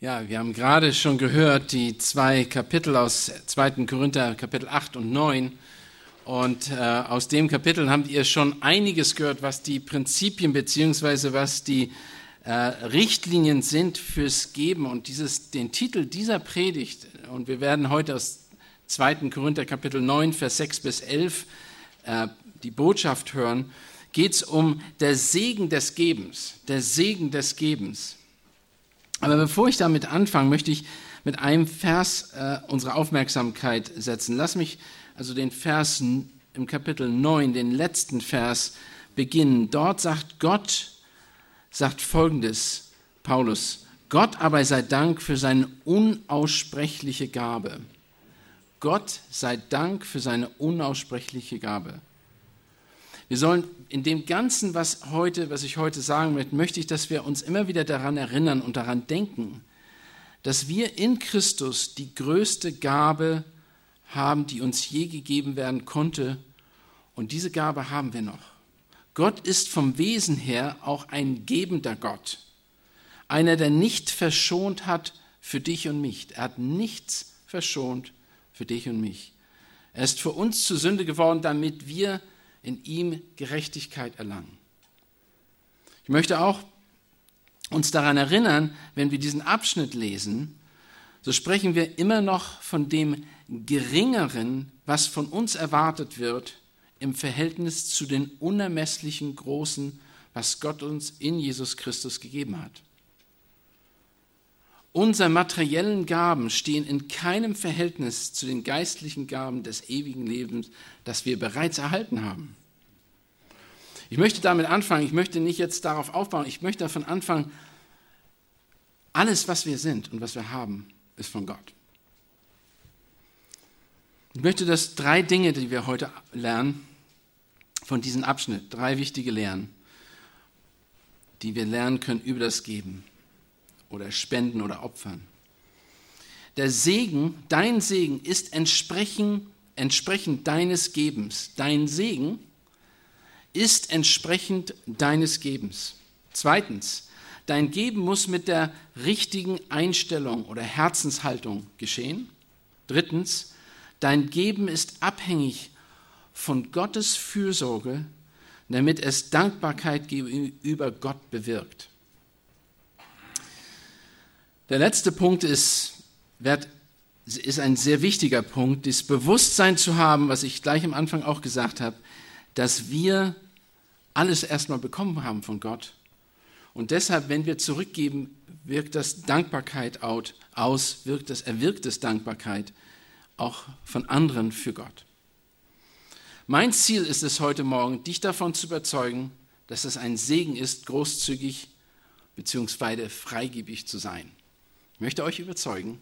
Ja, wir haben gerade schon gehört, die zwei Kapitel aus 2. Korinther, Kapitel 8 und 9. Und äh, aus dem Kapitel habt ihr schon einiges gehört, was die Prinzipien beziehungsweise was die äh, Richtlinien sind fürs Geben. Und dieses, den Titel dieser Predigt, und wir werden heute aus 2. Korinther, Kapitel 9, Vers 6 bis 11 äh, die Botschaft hören, geht es um der Segen des Gebens, der Segen des Gebens. Aber bevor ich damit anfange, möchte ich mit einem Vers äh, unsere Aufmerksamkeit setzen. Lass mich also den Vers im Kapitel 9, den letzten Vers beginnen. Dort sagt Gott, sagt folgendes, Paulus, Gott aber sei Dank für seine unaussprechliche Gabe. Gott sei Dank für seine unaussprechliche Gabe. Wir sollen in dem Ganzen, was heute, was ich heute sagen möchte, möchte ich, dass wir uns immer wieder daran erinnern und daran denken, dass wir in Christus die größte Gabe haben, die uns je gegeben werden konnte. Und diese Gabe haben wir noch. Gott ist vom Wesen her auch ein gebender Gott. Einer, der nicht verschont hat für dich und mich. Er hat nichts verschont für dich und mich. Er ist für uns zur Sünde geworden, damit wir in ihm Gerechtigkeit erlangen. Ich möchte auch uns daran erinnern, wenn wir diesen Abschnitt lesen, so sprechen wir immer noch von dem Geringeren, was von uns erwartet wird im Verhältnis zu den unermesslichen Großen, was Gott uns in Jesus Christus gegeben hat. Unsere materiellen Gaben stehen in keinem Verhältnis zu den geistlichen Gaben des ewigen Lebens, das wir bereits erhalten haben. Ich möchte damit anfangen, ich möchte nicht jetzt darauf aufbauen, ich möchte davon anfangen, alles, was wir sind und was wir haben, ist von Gott. Ich möchte, dass drei Dinge, die wir heute lernen, von diesem Abschnitt, drei wichtige Lehren, die wir lernen können über das Geben oder Spenden oder Opfern. Der Segen, dein Segen ist entsprechend, entsprechend deines Gebens. Dein Segen ist entsprechend deines Gebens. Zweitens, dein Geben muss mit der richtigen Einstellung oder Herzenshaltung geschehen. Drittens, dein Geben ist abhängig von Gottes Fürsorge, damit es Dankbarkeit gegenüber Gott bewirkt. Der letzte Punkt ist, ist ein sehr wichtiger Punkt, das Bewusstsein zu haben, was ich gleich am Anfang auch gesagt habe, dass wir alles erstmal bekommen haben von Gott. Und deshalb, wenn wir zurückgeben, wirkt das Dankbarkeit aus, wirkt das, erwirkt es Dankbarkeit auch von anderen für Gott. Mein Ziel ist es heute Morgen, dich davon zu überzeugen, dass es ein Segen ist, großzügig bzw. freigebig zu sein. Ich möchte euch überzeugen,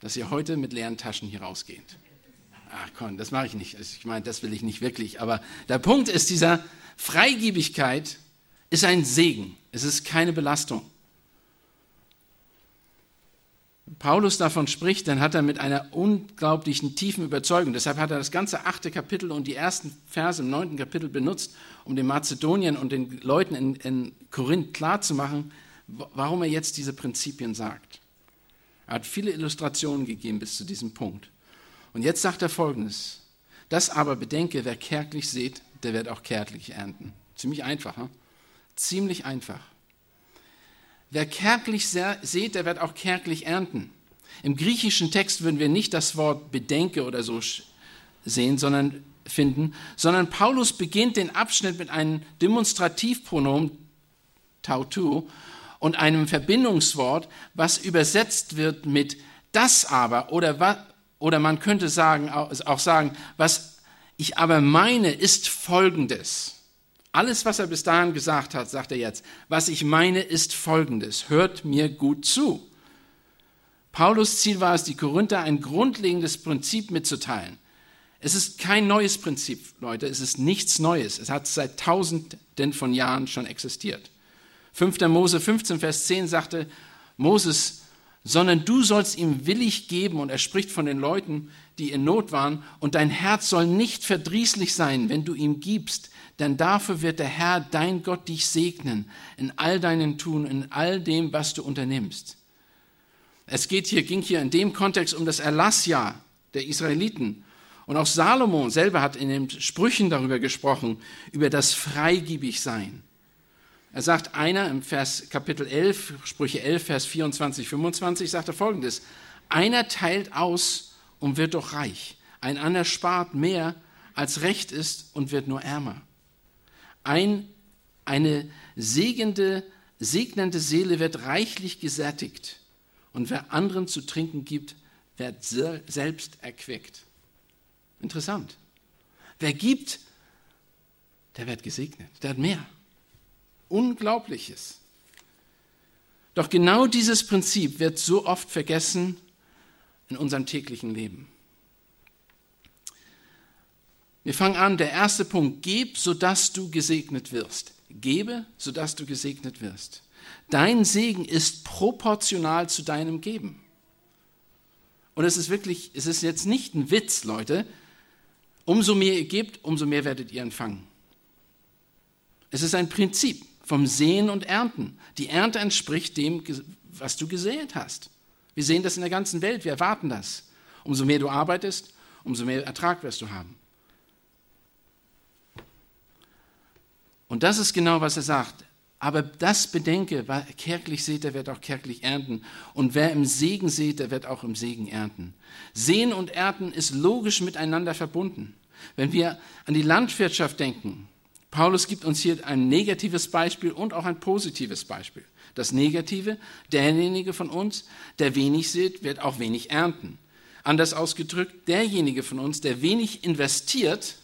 dass ihr heute mit leeren Taschen hier rausgeht. Ach komm, das mache ich nicht. Ich meine, das will ich nicht wirklich. Aber der Punkt ist, dieser Freigebigkeit ist ein Segen. Es ist keine Belastung. Paulus davon spricht, dann hat er mit einer unglaublichen tiefen Überzeugung. Deshalb hat er das ganze achte Kapitel und die ersten Verse im neunten Kapitel benutzt, um den Mazedoniern und den Leuten in, in Korinth klarzumachen, warum er jetzt diese Prinzipien sagt. Er hat viele Illustrationen gegeben bis zu diesem Punkt. Und jetzt sagt er Folgendes. Das aber bedenke, wer kärglich sät, der wird auch kärglich ernten. Ziemlich einfach, hm? ziemlich einfach. Wer kärglich sät, der wird auch kärglich ernten. Im griechischen Text würden wir nicht das Wort bedenke oder so sehen, sondern finden, sondern Paulus beginnt den Abschnitt mit einem Demonstrativpronomen tautu und einem Verbindungswort, was übersetzt wird mit das aber oder, oder man könnte sagen, auch sagen, was ich aber meine, ist folgendes. Alles, was er bis dahin gesagt hat, sagt er jetzt. Was ich meine, ist folgendes. Hört mir gut zu. Paulus Ziel war es, die Korinther ein grundlegendes Prinzip mitzuteilen. Es ist kein neues Prinzip, Leute. Es ist nichts Neues. Es hat seit Tausenden von Jahren schon existiert. 5. Mose 15, Vers 10 sagte Moses, sondern du sollst ihm willig geben, und er spricht von den Leuten, die in Not waren, und dein Herz soll nicht verdrießlich sein, wenn du ihm gibst, denn dafür wird der Herr, dein Gott, dich segnen in all deinen Tun, in all dem, was du unternimmst. Es geht hier, ging hier in dem Kontext um das Erlassjahr der Israeliten. Und auch Salomo selber hat in den Sprüchen darüber gesprochen, über das Freigiebigsein. Er sagt einer im Vers Kapitel 11, Sprüche 11, Vers 24, 25, sagt er folgendes. Einer teilt aus und wird doch reich. Ein anderer spart mehr, als recht ist und wird nur ärmer. Ein, eine segende, segnende Seele wird reichlich gesättigt. Und wer anderen zu trinken gibt, wird selbst erquickt. Interessant. Wer gibt, der wird gesegnet, der hat mehr. Unglaubliches. Doch genau dieses Prinzip wird so oft vergessen in unserem täglichen Leben. Wir fangen an, der erste Punkt, gib, sodass du gesegnet wirst. Gebe, sodass du gesegnet wirst. Dein Segen ist proportional zu deinem Geben. Und es ist wirklich, es ist jetzt nicht ein Witz, Leute. Umso mehr ihr gebt, umso mehr werdet ihr empfangen. Es ist ein Prinzip vom Sehen und Ernten. Die Ernte entspricht dem, was du gesät hast. Wir sehen das in der ganzen Welt, wir erwarten das. Umso mehr du arbeitest, umso mehr Ertrag wirst du haben. Und das ist genau, was er sagt. Aber das bedenke, wer kärglich sät, der wird auch kärglich ernten. Und wer im Segen sät, der wird auch im Segen ernten. Sehen und Ernten ist logisch miteinander verbunden. Wenn wir an die Landwirtschaft denken, Paulus gibt uns hier ein negatives Beispiel und auch ein positives Beispiel. Das Negative, derjenige von uns, der wenig sät, wird auch wenig ernten. Anders ausgedrückt, derjenige von uns, der wenig investiert,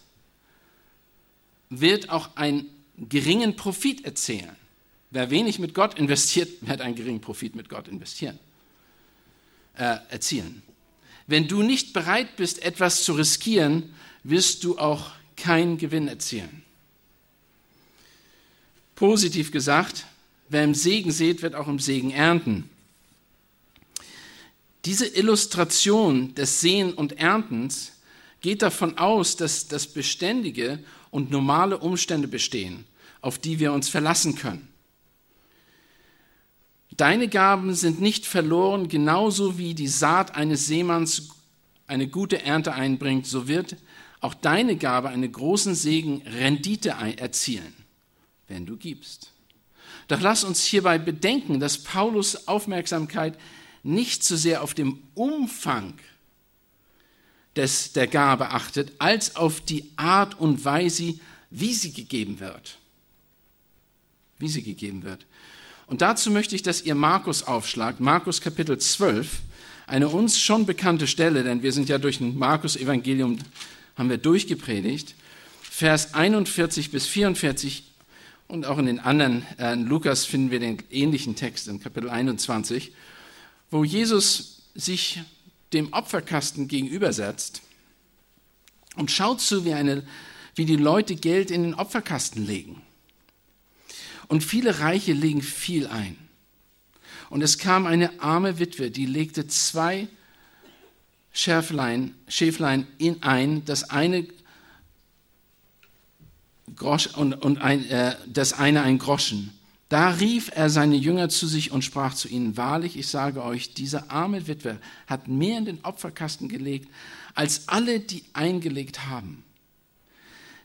wird auch ein geringen Profit erzielen. Wer wenig mit Gott investiert, wird einen geringen Profit mit Gott investieren, äh, erzielen. Wenn du nicht bereit bist, etwas zu riskieren, wirst du auch keinen Gewinn erzielen. Positiv gesagt, wer im Segen sät, wird auch im Segen ernten. Diese Illustration des Sehen und Erntens geht davon aus, dass das beständige und normale Umstände bestehen, auf die wir uns verlassen können. Deine Gaben sind nicht verloren, genauso wie die Saat eines Seemanns eine gute Ernte einbringt, so wird auch deine Gabe einen großen Segen Rendite erzielen, wenn du gibst. Doch lass uns hierbei bedenken, dass Paulus Aufmerksamkeit nicht so sehr auf dem Umfang des, der Gabe achtet, als auf die Art und Weise, wie sie gegeben wird. Wie sie gegeben wird. Und dazu möchte ich, dass ihr Markus aufschlagt, Markus Kapitel 12, eine uns schon bekannte Stelle, denn wir sind ja durch ein Markus-Evangelium, haben wir durchgepredigt, Vers 41 bis 44 und auch in den anderen, äh, in Lukas finden wir den ähnlichen Text in Kapitel 21, wo Jesus sich dem Opferkasten gegenübersetzt und schaut zu, wie, eine, wie die Leute Geld in den Opferkasten legen. Und viele Reiche legen viel ein. Und es kam eine arme Witwe, die legte zwei Schäflein, Schäflein in ein, das eine Grosch und, und ein, äh, das eine ein Groschen. Da rief er seine Jünger zu sich und sprach zu ihnen, wahrlich, ich sage euch, diese arme Witwe hat mehr in den Opferkasten gelegt, als alle, die eingelegt haben.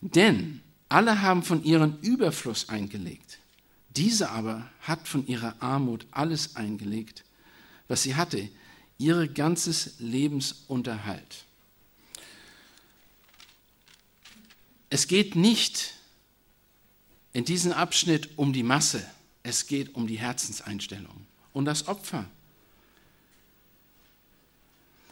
Denn alle haben von ihrem Überfluss eingelegt. Diese aber hat von ihrer Armut alles eingelegt, was sie hatte, ihr ganzes Lebensunterhalt. Es geht nicht in diesem Abschnitt um die Masse, es geht um die Herzenseinstellung und das Opfer.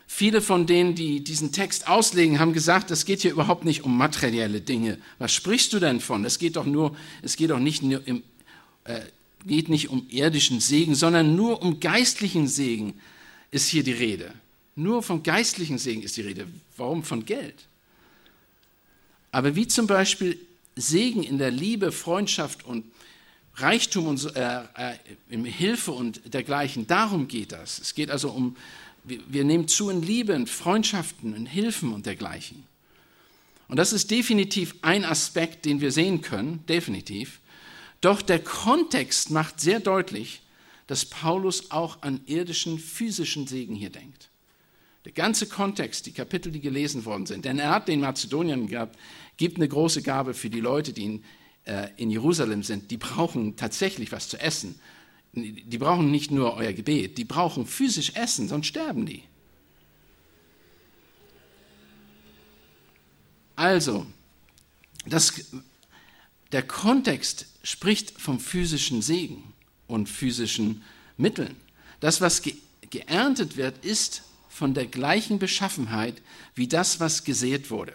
Viele von denen, die diesen Text auslegen, haben gesagt, es geht hier überhaupt nicht um materielle Dinge. Was sprichst du denn von? Es geht doch nur, es geht doch nicht im äh, geht nicht um irdischen Segen, sondern nur um geistlichen Segen ist hier die Rede. Nur vom geistlichen Segen ist die Rede. Warum von Geld? Aber wie zum Beispiel Segen in der Liebe, Freundschaft und Reichtum und äh, äh, Hilfe und dergleichen, darum geht das. Es geht also um, wir, wir nehmen zu in Liebe, in Freundschaften, in Hilfen und dergleichen. Und das ist definitiv ein Aspekt, den wir sehen können, definitiv. Doch der Kontext macht sehr deutlich, dass Paulus auch an irdischen, physischen Segen hier denkt. Der ganze Kontext, die Kapitel, die gelesen worden sind, denn er hat den Mazedoniern gehabt, gibt eine große Gabe für die Leute, die in, äh, in Jerusalem sind. Die brauchen tatsächlich was zu essen. Die brauchen nicht nur euer Gebet, die brauchen physisch Essen, sonst sterben die. Also, das, der Kontext spricht vom physischen Segen und physischen Mitteln. Das, was ge geerntet wird, ist von der gleichen Beschaffenheit wie das, was gesät wurde.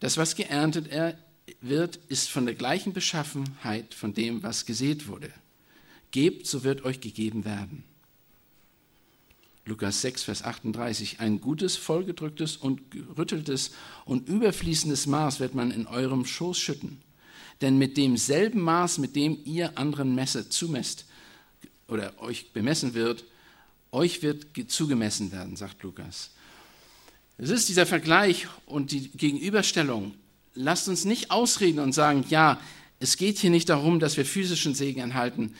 Das, was geerntet wird, ist von der gleichen Beschaffenheit von dem, was gesät wurde. Gebt, so wird euch gegeben werden. Lukas 6, Vers 38, ein gutes, vollgedrücktes und gerütteltes und überfließendes Maß wird man in eurem Schoß schütten. Denn mit demselben Maß, mit dem ihr anderen Messe zumesst oder euch bemessen wird, euch wird zugemessen werden, sagt Lukas. Es ist dieser Vergleich und die Gegenüberstellung. Lasst uns nicht ausreden und sagen, ja, es geht hier nicht darum, dass wir physischen Segen erhalten.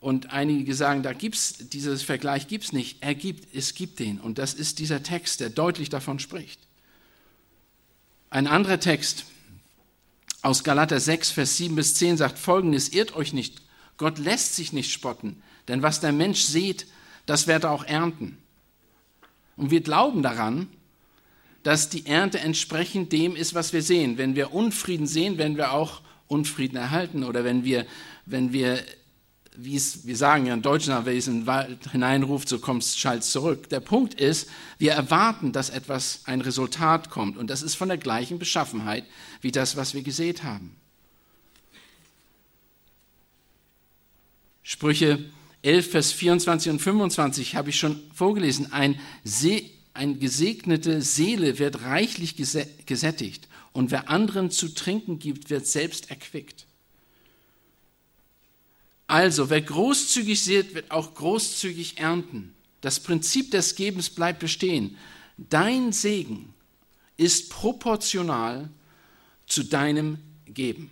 Und einige sagen, da gibt's dieses Vergleich gibt's nicht. Er gibt, es gibt den. Und das ist dieser Text, der deutlich davon spricht. Ein anderer Text, aus Galater 6, Vers 7 bis 10 sagt folgendes, irrt euch nicht, Gott lässt sich nicht spotten, denn was der Mensch sieht, das wird er auch ernten. Und wir glauben daran, dass die Ernte entsprechend dem ist, was wir sehen. Wenn wir Unfrieden sehen, werden wir auch Unfrieden erhalten. Oder wenn wir, wenn wir wie es, wir sagen ja in Deutschland, wenn es in den Wald hineinruft, so kommst, schalt zurück. Der Punkt ist, wir erwarten, dass etwas, ein Resultat kommt. Und das ist von der gleichen Beschaffenheit wie das, was wir gesät haben. Sprüche 11, Vers 24 und 25 habe ich schon vorgelesen. Ein, See, ein gesegnete Seele wird reichlich gesättigt und wer anderen zu trinken gibt, wird selbst erquickt. Also, wer großzügig sät, wird auch großzügig ernten. Das Prinzip des Gebens bleibt bestehen. Dein Segen ist proportional zu deinem Geben.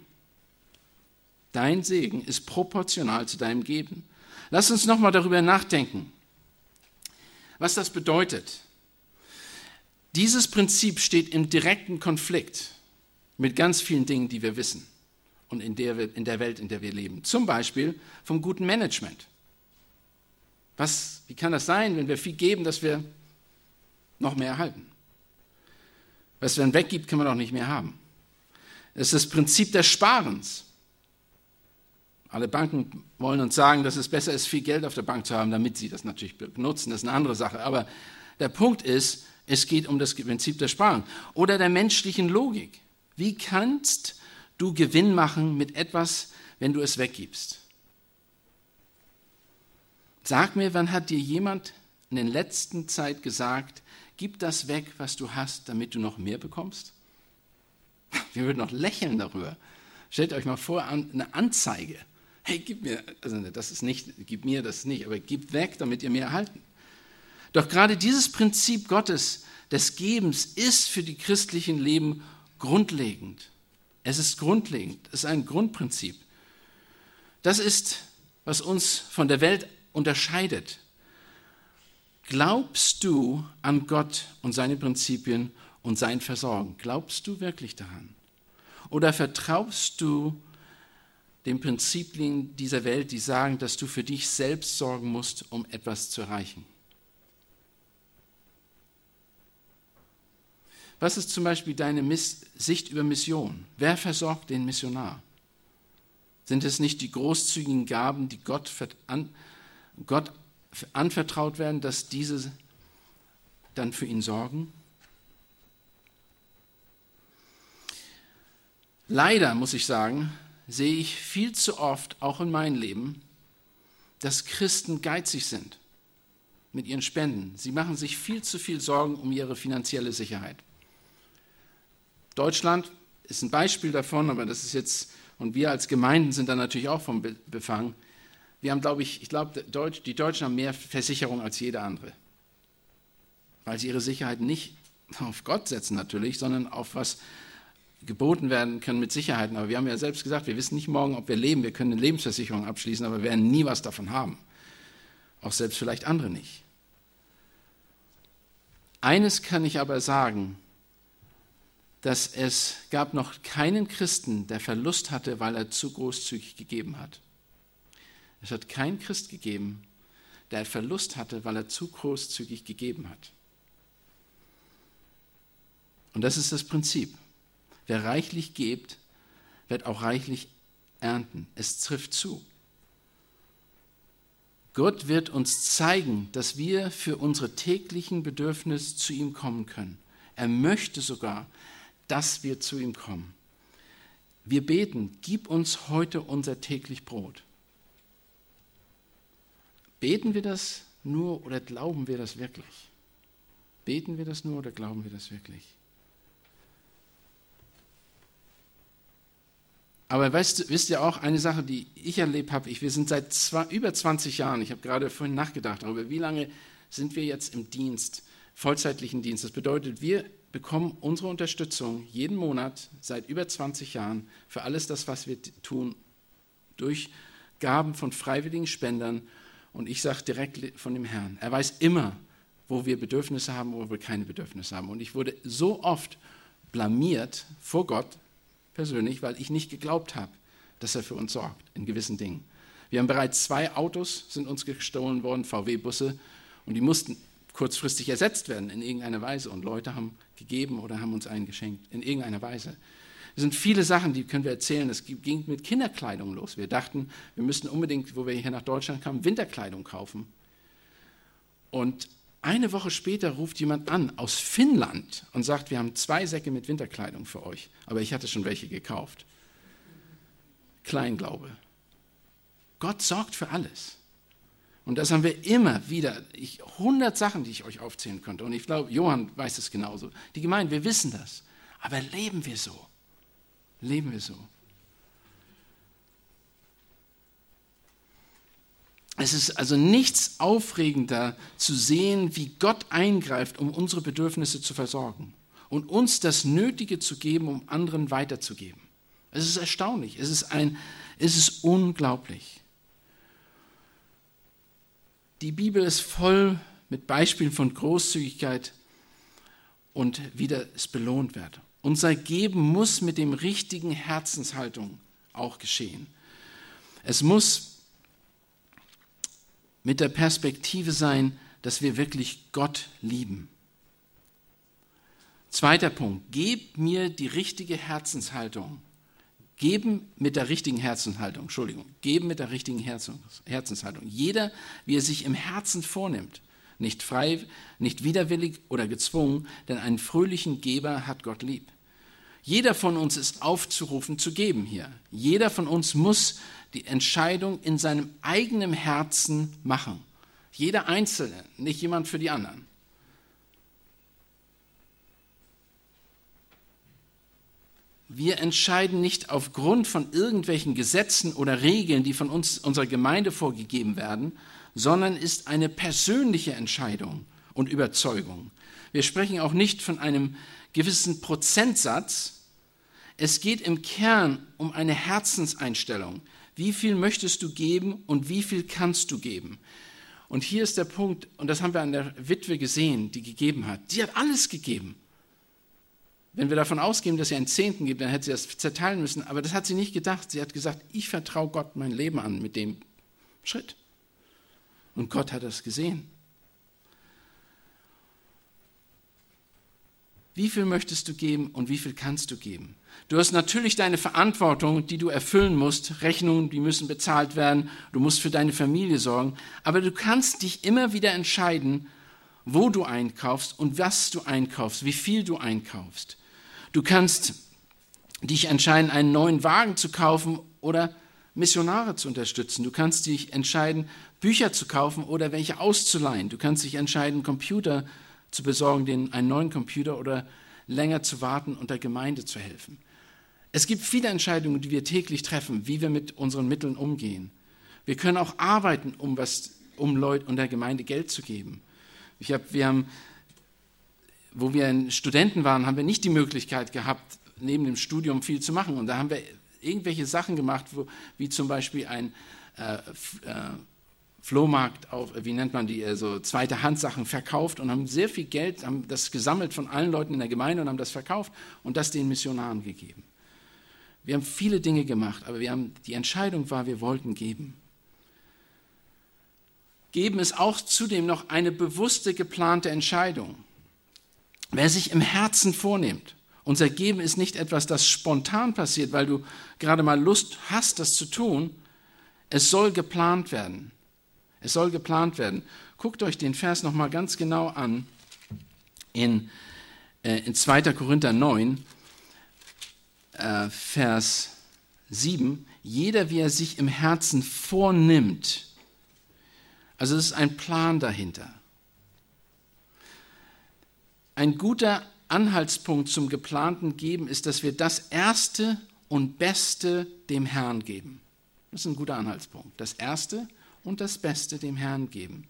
Dein Segen ist proportional zu deinem Geben. Lass uns nochmal darüber nachdenken, was das bedeutet. Dieses Prinzip steht im direkten Konflikt mit ganz vielen Dingen, die wir wissen und in der, in der Welt, in der wir leben. Zum Beispiel vom guten Management. Was, wie kann das sein, wenn wir viel geben, dass wir noch mehr erhalten? Was man weggibt, kann man auch nicht mehr haben. Es ist das Prinzip des Sparens. Alle Banken wollen uns sagen, dass es besser ist, viel Geld auf der Bank zu haben, damit sie das natürlich benutzen. Das ist eine andere Sache. Aber der Punkt ist, es geht um das Prinzip der Sparung. Oder der menschlichen Logik. Wie kannst du Gewinn machen mit etwas, wenn du es weggibst? Sag mir, wann hat dir jemand in der letzten Zeit gesagt, gib das weg, was du hast, damit du noch mehr bekommst? Wir würden noch lächeln darüber. Stellt euch mal vor, eine Anzeige. Hey, gib mir, also das ist nicht, gib mir das nicht, aber gib weg, damit ihr mehr erhalten. Doch gerade dieses Prinzip Gottes des Gebens ist für die christlichen Leben grundlegend. Es ist grundlegend, es ist ein Grundprinzip. Das ist, was uns von der Welt unterscheidet. Glaubst du an Gott und seine Prinzipien und sein Versorgen? Glaubst du wirklich daran? Oder vertraust du den Prinzipien dieser Welt, die sagen, dass du für dich selbst sorgen musst, um etwas zu erreichen? Was ist zum Beispiel deine Miss Sicht über Mission? Wer versorgt den Missionar? Sind es nicht die großzügigen Gaben, die Gott, an, Gott anvertraut werden, dass diese dann für ihn sorgen? Leider muss ich sagen, sehe ich viel zu oft, auch in meinem Leben, dass Christen geizig sind mit ihren Spenden. Sie machen sich viel zu viel Sorgen um ihre finanzielle Sicherheit. Deutschland ist ein Beispiel davon, aber das ist jetzt, und wir als Gemeinden sind da natürlich auch vom befangen. Wir haben, glaube ich, ich glaube, die Deutschen haben mehr Versicherung als jeder andere. Weil sie ihre Sicherheit nicht auf Gott setzen natürlich, sondern auf was, geboten werden können mit Sicherheit. Aber wir haben ja selbst gesagt, wir wissen nicht morgen, ob wir leben. Wir können eine Lebensversicherung abschließen, aber wir werden nie was davon haben. Auch selbst vielleicht andere nicht. Eines kann ich aber sagen, dass es gab noch keinen Christen, der Verlust hatte, weil er zu großzügig gegeben hat. Es hat keinen Christ gegeben, der Verlust hatte, weil er zu großzügig gegeben hat. Und das ist das Prinzip. Wer reichlich gibt, wird auch reichlich ernten. Es trifft zu. Gott wird uns zeigen, dass wir für unsere täglichen Bedürfnisse zu ihm kommen können. Er möchte sogar, dass wir zu ihm kommen. Wir beten, gib uns heute unser täglich Brot. Beten wir das nur oder glauben wir das wirklich? Beten wir das nur oder glauben wir das wirklich? Aber weißt, wisst ihr auch, eine Sache, die ich erlebt habe, ich, wir sind seit zwei, über 20 Jahren, ich habe gerade vorhin nachgedacht darüber, wie lange sind wir jetzt im Dienst, vollzeitlichen Dienst. Das bedeutet, wir bekommen unsere Unterstützung jeden Monat seit über 20 Jahren für alles das, was wir tun, durch Gaben von freiwilligen Spendern. Und ich sage direkt von dem Herrn, er weiß immer, wo wir Bedürfnisse haben, wo wir keine Bedürfnisse haben. Und ich wurde so oft blamiert vor Gott, persönlich, weil ich nicht geglaubt habe, dass er für uns sorgt in gewissen Dingen. Wir haben bereits zwei Autos, sind uns gestohlen worden, VW-Busse, und die mussten kurzfristig ersetzt werden in irgendeiner Weise. Und Leute haben gegeben oder haben uns einen geschenkt, in irgendeiner Weise. Es sind viele Sachen, die können wir erzählen. Es ging mit Kinderkleidung los. Wir dachten, wir müssten unbedingt, wo wir hier nach Deutschland kamen, Winterkleidung kaufen. Und eine Woche später ruft jemand an aus Finnland und sagt, wir haben zwei Säcke mit Winterkleidung für euch, aber ich hatte schon welche gekauft. Kleinglaube. Gott sorgt für alles. Und das haben wir immer wieder. Ich, 100 Sachen, die ich euch aufzählen könnte. Und ich glaube, Johann weiß es genauso. Die Gemeinde, wir wissen das. Aber leben wir so? Leben wir so? Es ist also nichts aufregender zu sehen, wie Gott eingreift, um unsere Bedürfnisse zu versorgen und uns das Nötige zu geben, um anderen weiterzugeben. Es ist erstaunlich, es ist, ein, es ist unglaublich. Die Bibel ist voll mit Beispielen von Großzügigkeit und wie das belohnt wird. Unser Geben muss mit dem richtigen Herzenshaltung auch geschehen. Es muss mit der Perspektive sein, dass wir wirklich Gott lieben. Zweiter Punkt, geb mir die richtige Herzenshaltung. Geben mit der richtigen Herzenshaltung, Entschuldigung, geben mit der richtigen Herzenshaltung. Jeder, wie er sich im Herzen vornimmt, nicht frei, nicht widerwillig oder gezwungen, denn einen fröhlichen Geber hat Gott lieb. Jeder von uns ist aufzurufen zu geben hier. Jeder von uns muss die Entscheidung in seinem eigenen Herzen machen. Jeder Einzelne, nicht jemand für die anderen. Wir entscheiden nicht aufgrund von irgendwelchen Gesetzen oder Regeln, die von uns, unserer Gemeinde vorgegeben werden, sondern ist eine persönliche Entscheidung und Überzeugung. Wir sprechen auch nicht von einem gewissen Prozentsatz. Es geht im Kern um eine Herzenseinstellung. Wie viel möchtest du geben und wie viel kannst du geben? Und hier ist der Punkt, und das haben wir an der Witwe gesehen, die gegeben hat. Sie hat alles gegeben. Wenn wir davon ausgehen, dass sie einen Zehnten gibt, dann hätte sie das zerteilen müssen. Aber das hat sie nicht gedacht. Sie hat gesagt, ich vertraue Gott mein Leben an mit dem Schritt. Und Gott hat das gesehen. Wie viel möchtest du geben und wie viel kannst du geben? Du hast natürlich deine Verantwortung, die du erfüllen musst. Rechnungen, die müssen bezahlt werden. Du musst für deine Familie sorgen. Aber du kannst dich immer wieder entscheiden, wo du einkaufst und was du einkaufst, wie viel du einkaufst. Du kannst dich entscheiden, einen neuen Wagen zu kaufen oder Missionare zu unterstützen. Du kannst dich entscheiden, Bücher zu kaufen oder welche auszuleihen. Du kannst dich entscheiden, Computer zu besorgen, den, einen neuen Computer oder länger zu warten und der Gemeinde zu helfen. Es gibt viele Entscheidungen, die wir täglich treffen, wie wir mit unseren Mitteln umgehen. Wir können auch arbeiten, um, was, um Leute und der Gemeinde Geld zu geben. Ich hab, wir haben, wo wir Studenten waren, haben wir nicht die Möglichkeit gehabt, neben dem Studium viel zu machen. Und da haben wir irgendwelche Sachen gemacht, wo, wie zum Beispiel ein äh, äh, Flohmarkt auf, wie nennt man die, also zweite Handsachen verkauft und haben sehr viel Geld, haben das gesammelt von allen Leuten in der Gemeinde und haben das verkauft und das den Missionaren gegeben. Wir haben viele Dinge gemacht, aber wir haben, die Entscheidung war, wir wollten geben. Geben ist auch zudem noch eine bewusste, geplante Entscheidung. Wer sich im Herzen vornimmt, unser Geben ist nicht etwas, das spontan passiert, weil du gerade mal Lust hast, das zu tun. Es soll geplant werden. Es soll geplant werden. Guckt euch den Vers nochmal ganz genau an in, äh, in 2. Korinther 9, äh, Vers 7. Jeder, wie er sich im Herzen vornimmt. Also es ist ein Plan dahinter. Ein guter Anhaltspunkt zum geplanten Geben ist, dass wir das Erste und Beste dem Herrn geben. Das ist ein guter Anhaltspunkt. Das Erste und das Beste dem Herrn geben.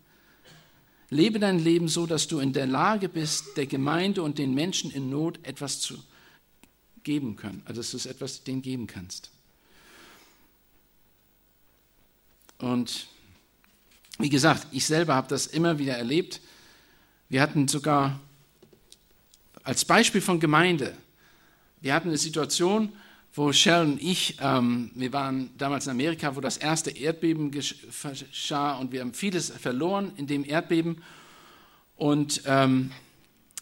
Lebe dein Leben so, dass du in der Lage bist, der Gemeinde und den Menschen in Not etwas zu geben können, also dass du es etwas denen geben kannst. Und wie gesagt, ich selber habe das immer wieder erlebt. Wir hatten sogar als Beispiel von Gemeinde. Wir hatten eine Situation, wo Sharon und ich, ähm, wir waren damals in Amerika, wo das erste Erdbeben geschah und wir haben vieles verloren in dem Erdbeben. Und ähm,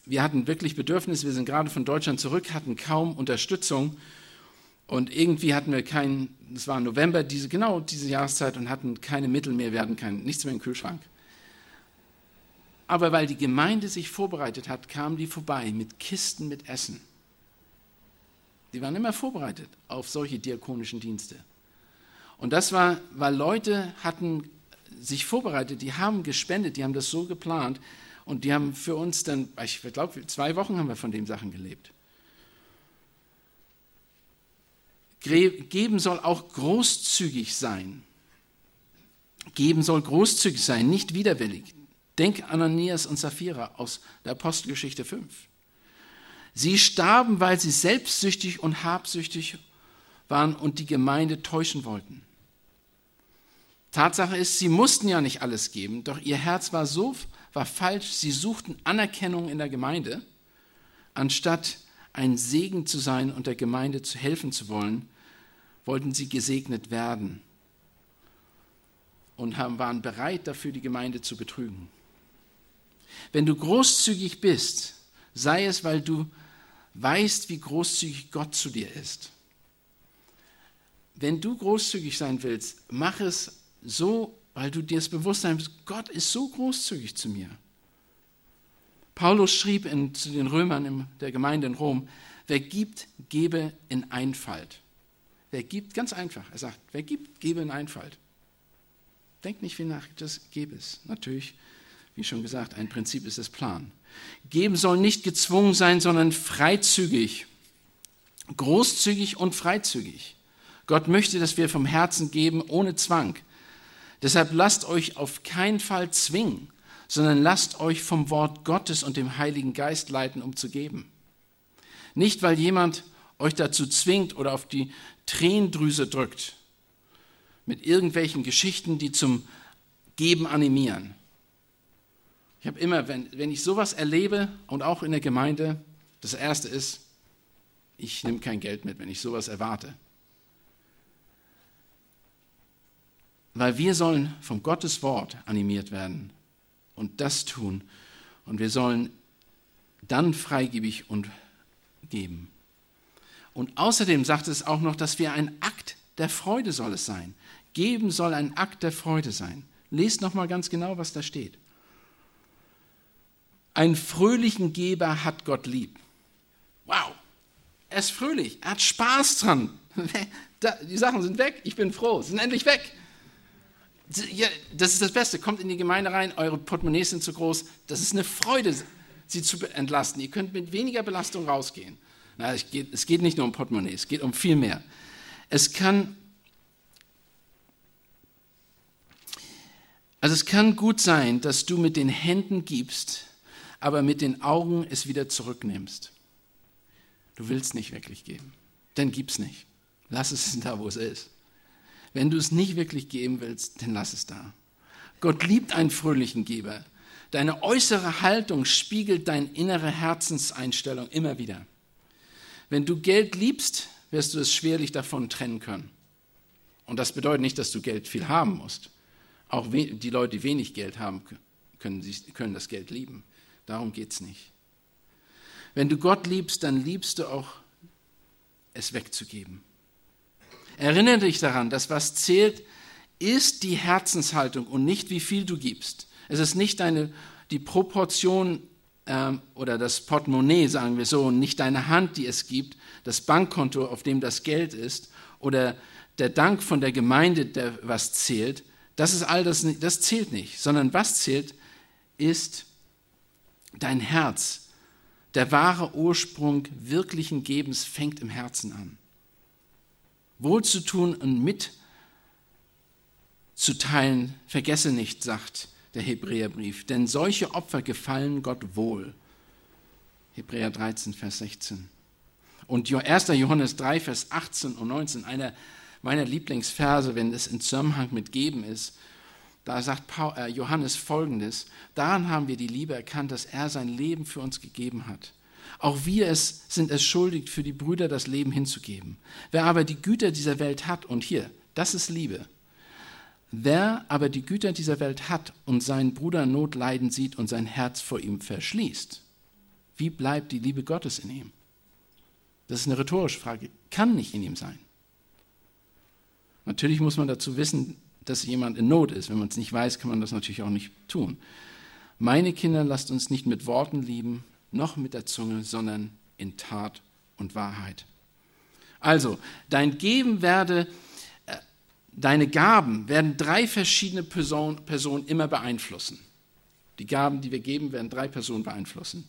wir hatten wirklich Bedürfnis, wir sind gerade von Deutschland zurück, hatten kaum Unterstützung. Und irgendwie hatten wir keinen, es war November, diese, genau diese Jahreszeit, und hatten keine Mittel mehr, wir hatten kein, nichts mehr im Kühlschrank. Aber weil die Gemeinde sich vorbereitet hat, kamen die vorbei mit Kisten mit Essen. Die waren immer vorbereitet auf solche diakonischen Dienste. Und das war, weil Leute hatten sich vorbereitet, die haben gespendet, die haben das so geplant und die haben für uns dann, ich glaube, zwei Wochen haben wir von den Sachen gelebt. Geben soll auch großzügig sein. Geben soll großzügig sein, nicht widerwillig. Denk an Ananias und Sapphira aus der Apostelgeschichte 5. Sie starben, weil sie selbstsüchtig und habsüchtig waren und die Gemeinde täuschen wollten. Tatsache ist, sie mussten ja nicht alles geben, doch ihr Herz war so war falsch, sie suchten Anerkennung in der Gemeinde, anstatt ein Segen zu sein und der Gemeinde zu helfen zu wollen, wollten sie gesegnet werden und waren bereit dafür, die Gemeinde zu betrügen. Wenn du großzügig bist, sei es, weil du weißt, wie großzügig Gott zu dir ist. Wenn du großzügig sein willst, mach es so, weil du dir das Bewusstsein bist, Gott ist so großzügig zu mir. Paulus schrieb in, zu den Römern in der Gemeinde in Rom, wer gibt, gebe in Einfalt. Wer gibt, ganz einfach, er sagt, wer gibt, gebe in Einfalt. Denk nicht viel nach, das gebe es. Natürlich wie schon gesagt, ein Prinzip ist es Plan. Geben soll nicht gezwungen sein, sondern freizügig. Großzügig und freizügig. Gott möchte, dass wir vom Herzen geben, ohne Zwang. Deshalb lasst euch auf keinen Fall zwingen, sondern lasst euch vom Wort Gottes und dem Heiligen Geist leiten, um zu geben. Nicht, weil jemand euch dazu zwingt oder auf die Tränendrüse drückt, mit irgendwelchen Geschichten, die zum Geben animieren. Ich habe immer, wenn, wenn ich sowas erlebe und auch in der Gemeinde, das Erste ist, ich nehme kein Geld mit, wenn ich sowas erwarte. Weil wir sollen vom Gottes Wort animiert werden und das tun. Und wir sollen dann freigebig und geben. Und außerdem sagt es auch noch, dass wir ein Akt der Freude soll es sein. Geben soll ein Akt der Freude sein. Lest noch mal ganz genau, was da steht. Einen fröhlichen Geber hat Gott lieb. Wow, er ist fröhlich, er hat Spaß dran. Die Sachen sind weg, ich bin froh, sind endlich weg. Das ist das Beste. Kommt in die Gemeinde rein, eure Portemonnaies sind zu groß. Das ist eine Freude, sie zu entlasten. Ihr könnt mit weniger Belastung rausgehen. Na, es, geht, es geht nicht nur um Portemonnaie, es geht um viel mehr. Es kann, also es kann gut sein, dass du mit den Händen gibst, aber mit den Augen es wieder zurücknimmst. Du willst nicht wirklich geben. Dann gib's nicht. Lass es da, wo es ist. Wenn du es nicht wirklich geben willst, dann lass es da. Gott liebt einen fröhlichen Geber. Deine äußere Haltung spiegelt deine innere Herzenseinstellung immer wieder. Wenn du Geld liebst, wirst du es schwerlich davon trennen können. Und das bedeutet nicht, dass du Geld viel haben musst. Auch die Leute, die wenig Geld haben, können, das Geld lieben. Darum geht es nicht. Wenn du Gott liebst, dann liebst du auch, es wegzugeben. Erinnere dich daran, dass was zählt, ist die Herzenshaltung und nicht wie viel du gibst. Es ist nicht deine, die Proportion ähm, oder das Portemonnaie, sagen wir so, nicht deine Hand, die es gibt, das Bankkonto, auf dem das Geld ist, oder der Dank von der Gemeinde, der was zählt. Das ist all das, das zählt nicht, sondern was zählt, ist dein Herz. Der wahre Ursprung wirklichen Gebens fängt im Herzen an. Wohlzutun und mitzuteilen, vergesse nicht, sagt der Hebräerbrief, denn solche Opfer gefallen Gott wohl. Hebräer 13, Vers 16. Und 1. Johannes 3, Vers 18 und 19, einer meiner Lieblingsverse, wenn es in Zusammenhang mit Geben ist, da sagt äh, Johannes folgendes, daran haben wir die Liebe erkannt, dass er sein Leben für uns gegeben hat. Auch wir es, sind es schuldig, für die Brüder das Leben hinzugeben. Wer aber die Güter dieser Welt hat, und hier, das ist Liebe, Wer aber die Güter dieser Welt hat und seinen Bruder Not leiden sieht und sein Herz vor ihm verschließt, wie bleibt die Liebe Gottes in ihm? Das ist eine rhetorische Frage. Kann nicht in ihm sein. Natürlich muss man dazu wissen, dass jemand in Not ist. Wenn man es nicht weiß, kann man das natürlich auch nicht tun. Meine Kinder, lasst uns nicht mit Worten lieben, noch mit der Zunge, sondern in Tat und Wahrheit. Also, dein Geben werde deine Gaben werden drei verschiedene Person, Personen immer beeinflussen. Die Gaben, die wir geben, werden drei Personen beeinflussen.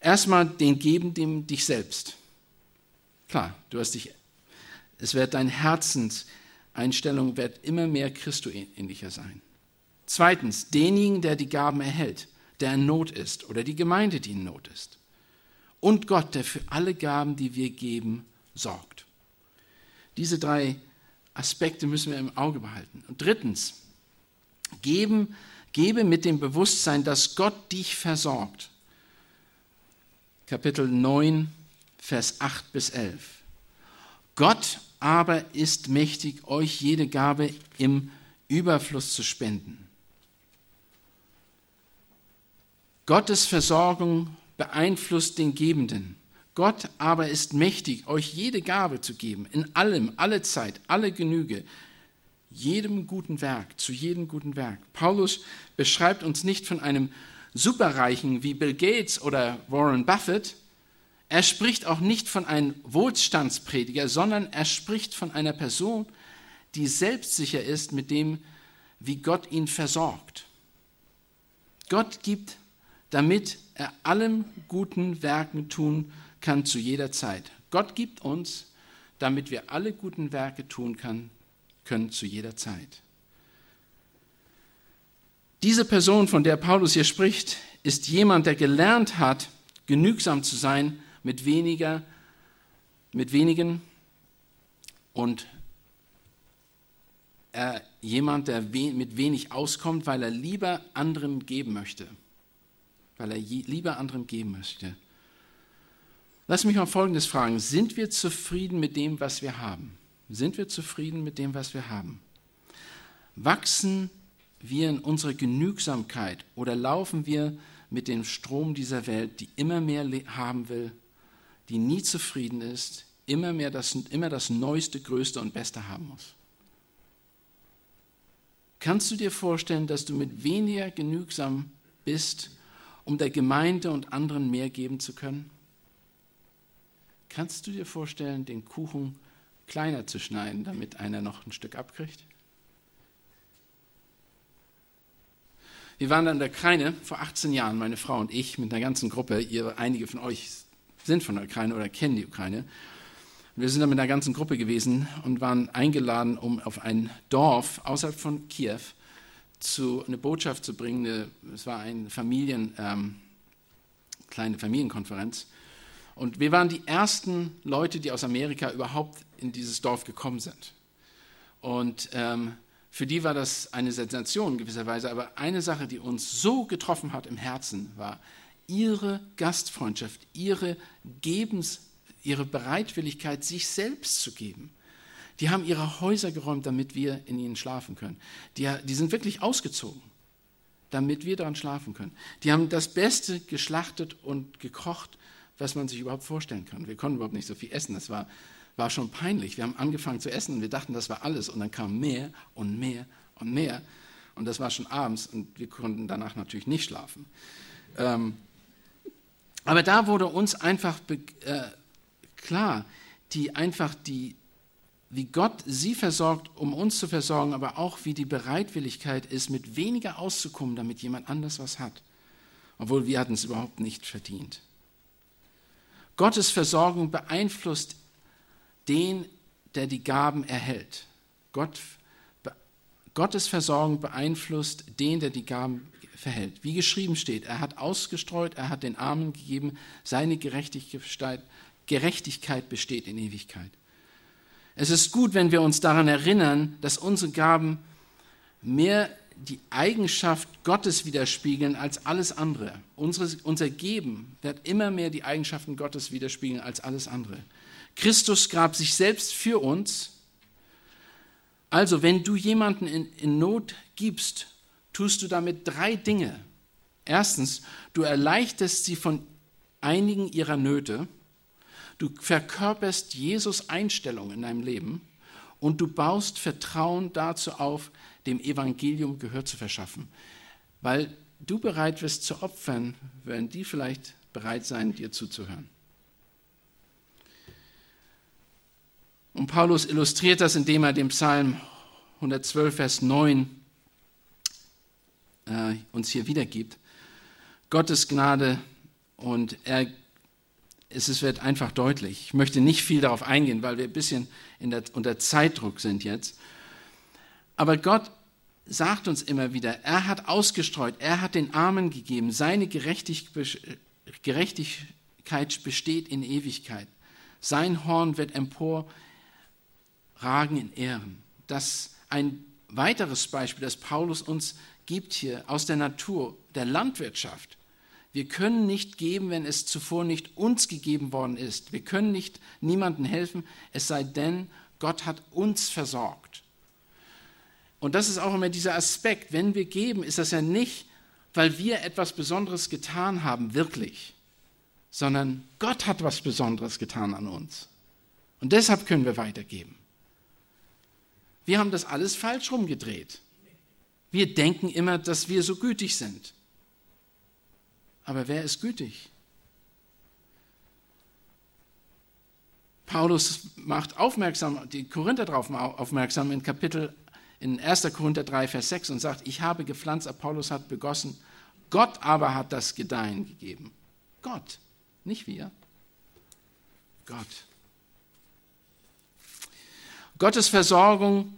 Erstmal den Geben dem dich selbst. Klar, du hast dich, es wird dein Herzenseinstellung wird immer mehr Christuähnlicher sein. Zweitens, denjenigen, der die Gaben erhält, der in Not ist oder die Gemeinde, die in Not ist. Und Gott, der für alle Gaben, die wir geben, sorgt. Diese drei Aspekte müssen wir im Auge behalten. Und drittens, geben, gebe mit dem Bewusstsein, dass Gott dich versorgt. Kapitel 9, Vers 8 bis 11. Gott aber ist mächtig, euch jede Gabe im Überfluss zu spenden. Gottes Versorgung beeinflusst den Gebenden. Gott aber ist mächtig, euch jede Gabe zu geben, in allem, alle Zeit, alle Genüge, jedem guten Werk, zu jedem guten Werk. Paulus beschreibt uns nicht von einem Superreichen wie Bill Gates oder Warren Buffett. Er spricht auch nicht von einem Wohlstandsprediger, sondern er spricht von einer Person, die selbstsicher ist mit dem, wie Gott ihn versorgt. Gott gibt, damit er allem guten Werken tun kann zu jeder Zeit. Gott gibt uns, damit wir alle guten Werke tun kann, können zu jeder Zeit. Diese Person, von der Paulus hier spricht, ist jemand, der gelernt hat, genügsam zu sein mit weniger, mit wenigen und er, jemand, der we mit wenig auskommt, weil er lieber anderen geben möchte. Weil er lieber anderen geben möchte. Lass mich mal Folgendes fragen. Sind wir zufrieden mit dem, was wir haben? Sind wir zufrieden mit dem, was wir haben? Wachsen wir in unserer Genügsamkeit oder laufen wir mit dem Strom dieser Welt, die immer mehr haben will, die nie zufrieden ist, immer, mehr das, immer das Neueste, Größte und Beste haben muss? Kannst du dir vorstellen, dass du mit weniger genügsam bist, um der Gemeinde und anderen mehr geben zu können? Kannst du dir vorstellen, den Kuchen kleiner zu schneiden, damit einer noch ein Stück abkriegt? Wir waren dann in der Ukraine vor 18 Jahren, meine Frau und ich, mit einer ganzen Gruppe. Ihr, einige von euch sind von der Ukraine oder kennen die Ukraine. Wir sind dann mit einer ganzen Gruppe gewesen und waren eingeladen, um auf ein Dorf außerhalb von Kiew zu, eine Botschaft zu bringen. Es war eine Familien, ähm, kleine Familienkonferenz. Und wir waren die ersten Leute, die aus Amerika überhaupt in dieses Dorf gekommen sind. Und ähm, für die war das eine Sensation in gewisser Weise. Aber eine Sache, die uns so getroffen hat im Herzen, war ihre Gastfreundschaft, ihre Gebens, ihre Bereitwilligkeit, sich selbst zu geben. Die haben ihre Häuser geräumt, damit wir in ihnen schlafen können. Die, die sind wirklich ausgezogen, damit wir daran schlafen können. Die haben das Beste geschlachtet und gekocht, was man sich überhaupt vorstellen kann. Wir konnten überhaupt nicht so viel essen. Das war, war schon peinlich. Wir haben angefangen zu essen und wir dachten, das war alles. Und dann kam mehr und mehr und mehr. Und das war schon abends und wir konnten danach natürlich nicht schlafen. Ähm, aber da wurde uns einfach äh, klar, die einfach die, wie Gott sie versorgt, um uns zu versorgen, aber auch wie die Bereitwilligkeit ist, mit weniger auszukommen, damit jemand anders was hat. Obwohl wir hatten es überhaupt nicht verdient. Gottes Versorgung beeinflusst den, der die Gaben erhält. Gott, Gottes Versorgung beeinflusst den, der die Gaben verhält. Wie geschrieben steht, er hat ausgestreut, er hat den Armen gegeben, seine Gerechtigkeit, Gerechtigkeit besteht in Ewigkeit. Es ist gut, wenn wir uns daran erinnern, dass unsere Gaben mehr die Eigenschaft Gottes widerspiegeln als alles andere. Unsere, unser Geben wird immer mehr die Eigenschaften Gottes widerspiegeln als alles andere. Christus gab sich selbst für uns. Also, wenn du jemanden in, in Not gibst, tust du damit drei Dinge. Erstens, du erleichterst sie von einigen ihrer Nöte. Du verkörperst Jesus Einstellung in deinem Leben und du baust Vertrauen dazu auf, dem Evangelium Gehör zu verschaffen. Weil du bereit wirst zu opfern, werden die vielleicht bereit sein, dir zuzuhören. Und Paulus illustriert das, indem er dem Psalm 112, Vers 9 äh, uns hier wiedergibt. Gottes Gnade und er, es wird einfach deutlich. Ich möchte nicht viel darauf eingehen, weil wir ein bisschen der, unter Zeitdruck sind jetzt. Aber Gott sagt uns immer wieder, er hat ausgestreut, er hat den Armen gegeben, seine Gerechtigkeit besteht in Ewigkeit. Sein Horn wird emporragen in Ehren. Das ein weiteres Beispiel, das Paulus uns gibt hier aus der Natur, der Landwirtschaft. Wir können nicht geben, wenn es zuvor nicht uns gegeben worden ist. Wir können nicht niemandem helfen, es sei denn, Gott hat uns versorgt. Und das ist auch immer dieser Aspekt. Wenn wir geben, ist das ja nicht, weil wir etwas Besonderes getan haben, wirklich, sondern Gott hat was Besonderes getan an uns. Und deshalb können wir weitergeben. Wir haben das alles falsch rumgedreht. Wir denken immer, dass wir so gütig sind. Aber wer ist gütig? Paulus macht aufmerksam, die Korinther darauf aufmerksam in Kapitel in 1. Korinther 3, Vers 6 und sagt, ich habe gepflanzt, Apollos hat begossen, Gott aber hat das Gedeihen gegeben. Gott, nicht wir. Gott. Gottes Versorgung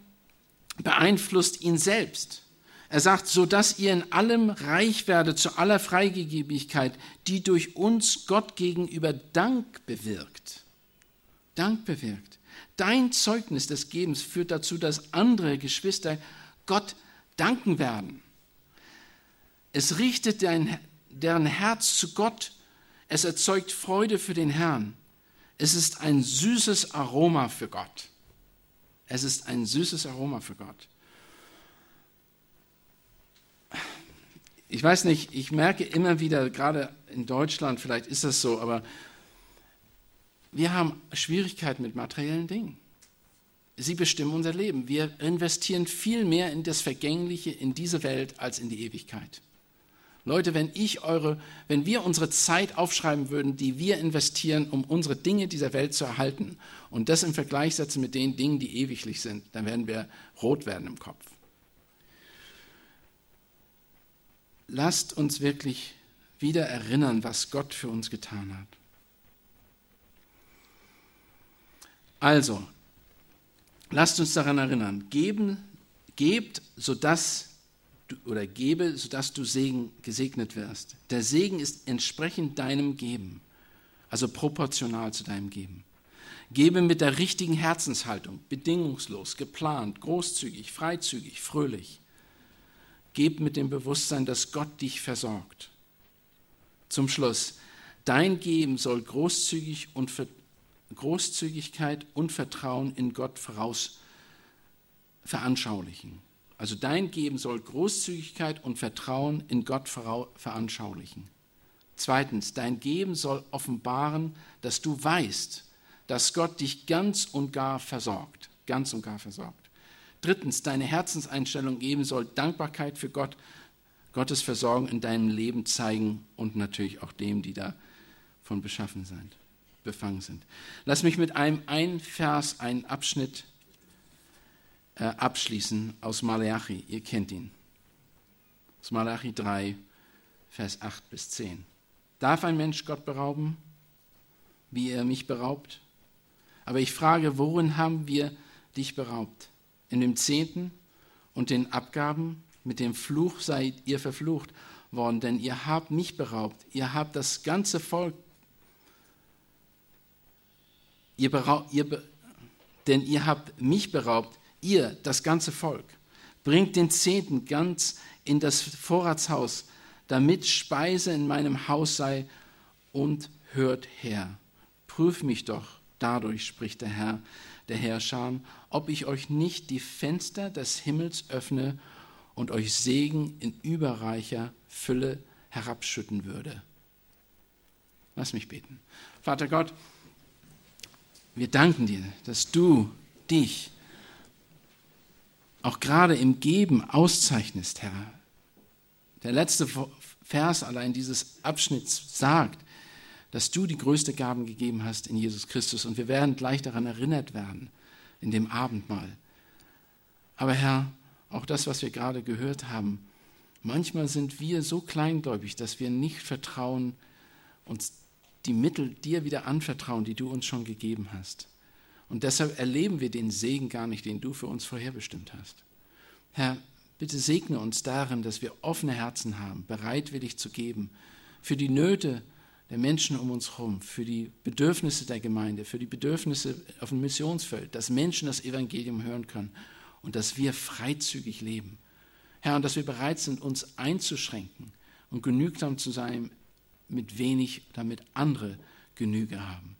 beeinflusst ihn selbst. Er sagt, so dass ihr in allem reich werdet zu aller Freigebigkeit, die durch uns Gott gegenüber Dank bewirkt. Dank bewirkt. Dein Zeugnis des Gebens führt dazu, dass andere Geschwister Gott danken werden. Es richtet dein, deren Herz zu Gott. Es erzeugt Freude für den Herrn. Es ist ein süßes Aroma für Gott. Es ist ein süßes Aroma für Gott. Ich weiß nicht, ich merke immer wieder, gerade in Deutschland, vielleicht ist das so, aber wir haben Schwierigkeiten mit materiellen Dingen. Sie bestimmen unser Leben. Wir investieren viel mehr in das Vergängliche, in diese Welt, als in die Ewigkeit. Leute, wenn ich eure, wenn wir unsere Zeit aufschreiben würden, die wir investieren, um unsere Dinge dieser Welt zu erhalten, und das im Vergleich setzen mit den Dingen, die ewiglich sind, dann werden wir rot werden im Kopf. Lasst uns wirklich wieder erinnern, was Gott für uns getan hat. Also, lasst uns daran erinnern, geben, gebt, sodass du, oder gebe, sodass du Segen, gesegnet wirst. Der Segen ist entsprechend deinem Geben. also proportional zu deinem Geben. Gebe mit der richtigen Herzenshaltung, bedingungslos, geplant, großzügig, freizügig, fröhlich. Geb mit dem Bewusstsein, dass Gott dich versorgt. Zum Schluss, dein Geben soll großzügig und Großzügigkeit und Vertrauen in Gott voraus veranschaulichen. Also dein Geben soll Großzügigkeit und Vertrauen in Gott veranschaulichen. Zweitens, dein Geben soll offenbaren, dass du weißt, dass Gott dich ganz und gar versorgt. Ganz und gar versorgt. Drittens, deine Herzenseinstellung geben soll Dankbarkeit für Gott, Gottes Versorgung in deinem Leben zeigen und natürlich auch dem, die davon beschaffen sind, befangen sind. Lass mich mit einem einen Vers, einen Abschnitt äh, abschließen aus Malachi. Ihr kennt ihn. Aus Malachi 3, Vers 8 bis 10. Darf ein Mensch Gott berauben, wie er mich beraubt? Aber ich frage, worin haben wir dich beraubt? In dem Zehnten und den Abgaben? Mit dem Fluch seid ihr verflucht worden, denn ihr habt mich beraubt. Ihr habt das ganze Volk, ihr beraubt, ihr be, denn ihr habt mich beraubt ihr, das ganze Volk, bringt den Zehnten ganz in das Vorratshaus, damit Speise in meinem Haus sei und hört her. Prüf mich doch dadurch, spricht der Herr, der Herrscher, ob ich euch nicht die Fenster des Himmels öffne und euch Segen in überreicher Fülle herabschütten würde. Lass mich beten. Vater Gott, wir danken dir, dass du dich auch gerade im Geben auszeichnest, Herr. Der letzte Vers allein dieses Abschnitts sagt, dass du die größte Gaben gegeben hast in Jesus Christus. Und wir werden gleich daran erinnert werden in dem Abendmahl. Aber Herr, auch das, was wir gerade gehört haben, manchmal sind wir so kleingläubig, dass wir nicht vertrauen, uns die Mittel dir wieder anvertrauen, die du uns schon gegeben hast. Und deshalb erleben wir den Segen gar nicht, den du für uns vorherbestimmt hast. Herr, bitte segne uns darin, dass wir offene Herzen haben, bereitwillig zu geben, für die Nöte der Menschen um uns herum, für die Bedürfnisse der Gemeinde, für die Bedürfnisse auf dem Missionsfeld, dass Menschen das Evangelium hören können und dass wir freizügig leben. Herr, und dass wir bereit sind, uns einzuschränken und genügsam zu sein mit wenig, damit andere Genüge haben.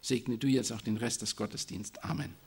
Segne du jetzt auch den Rest des Gottesdienstes. Amen.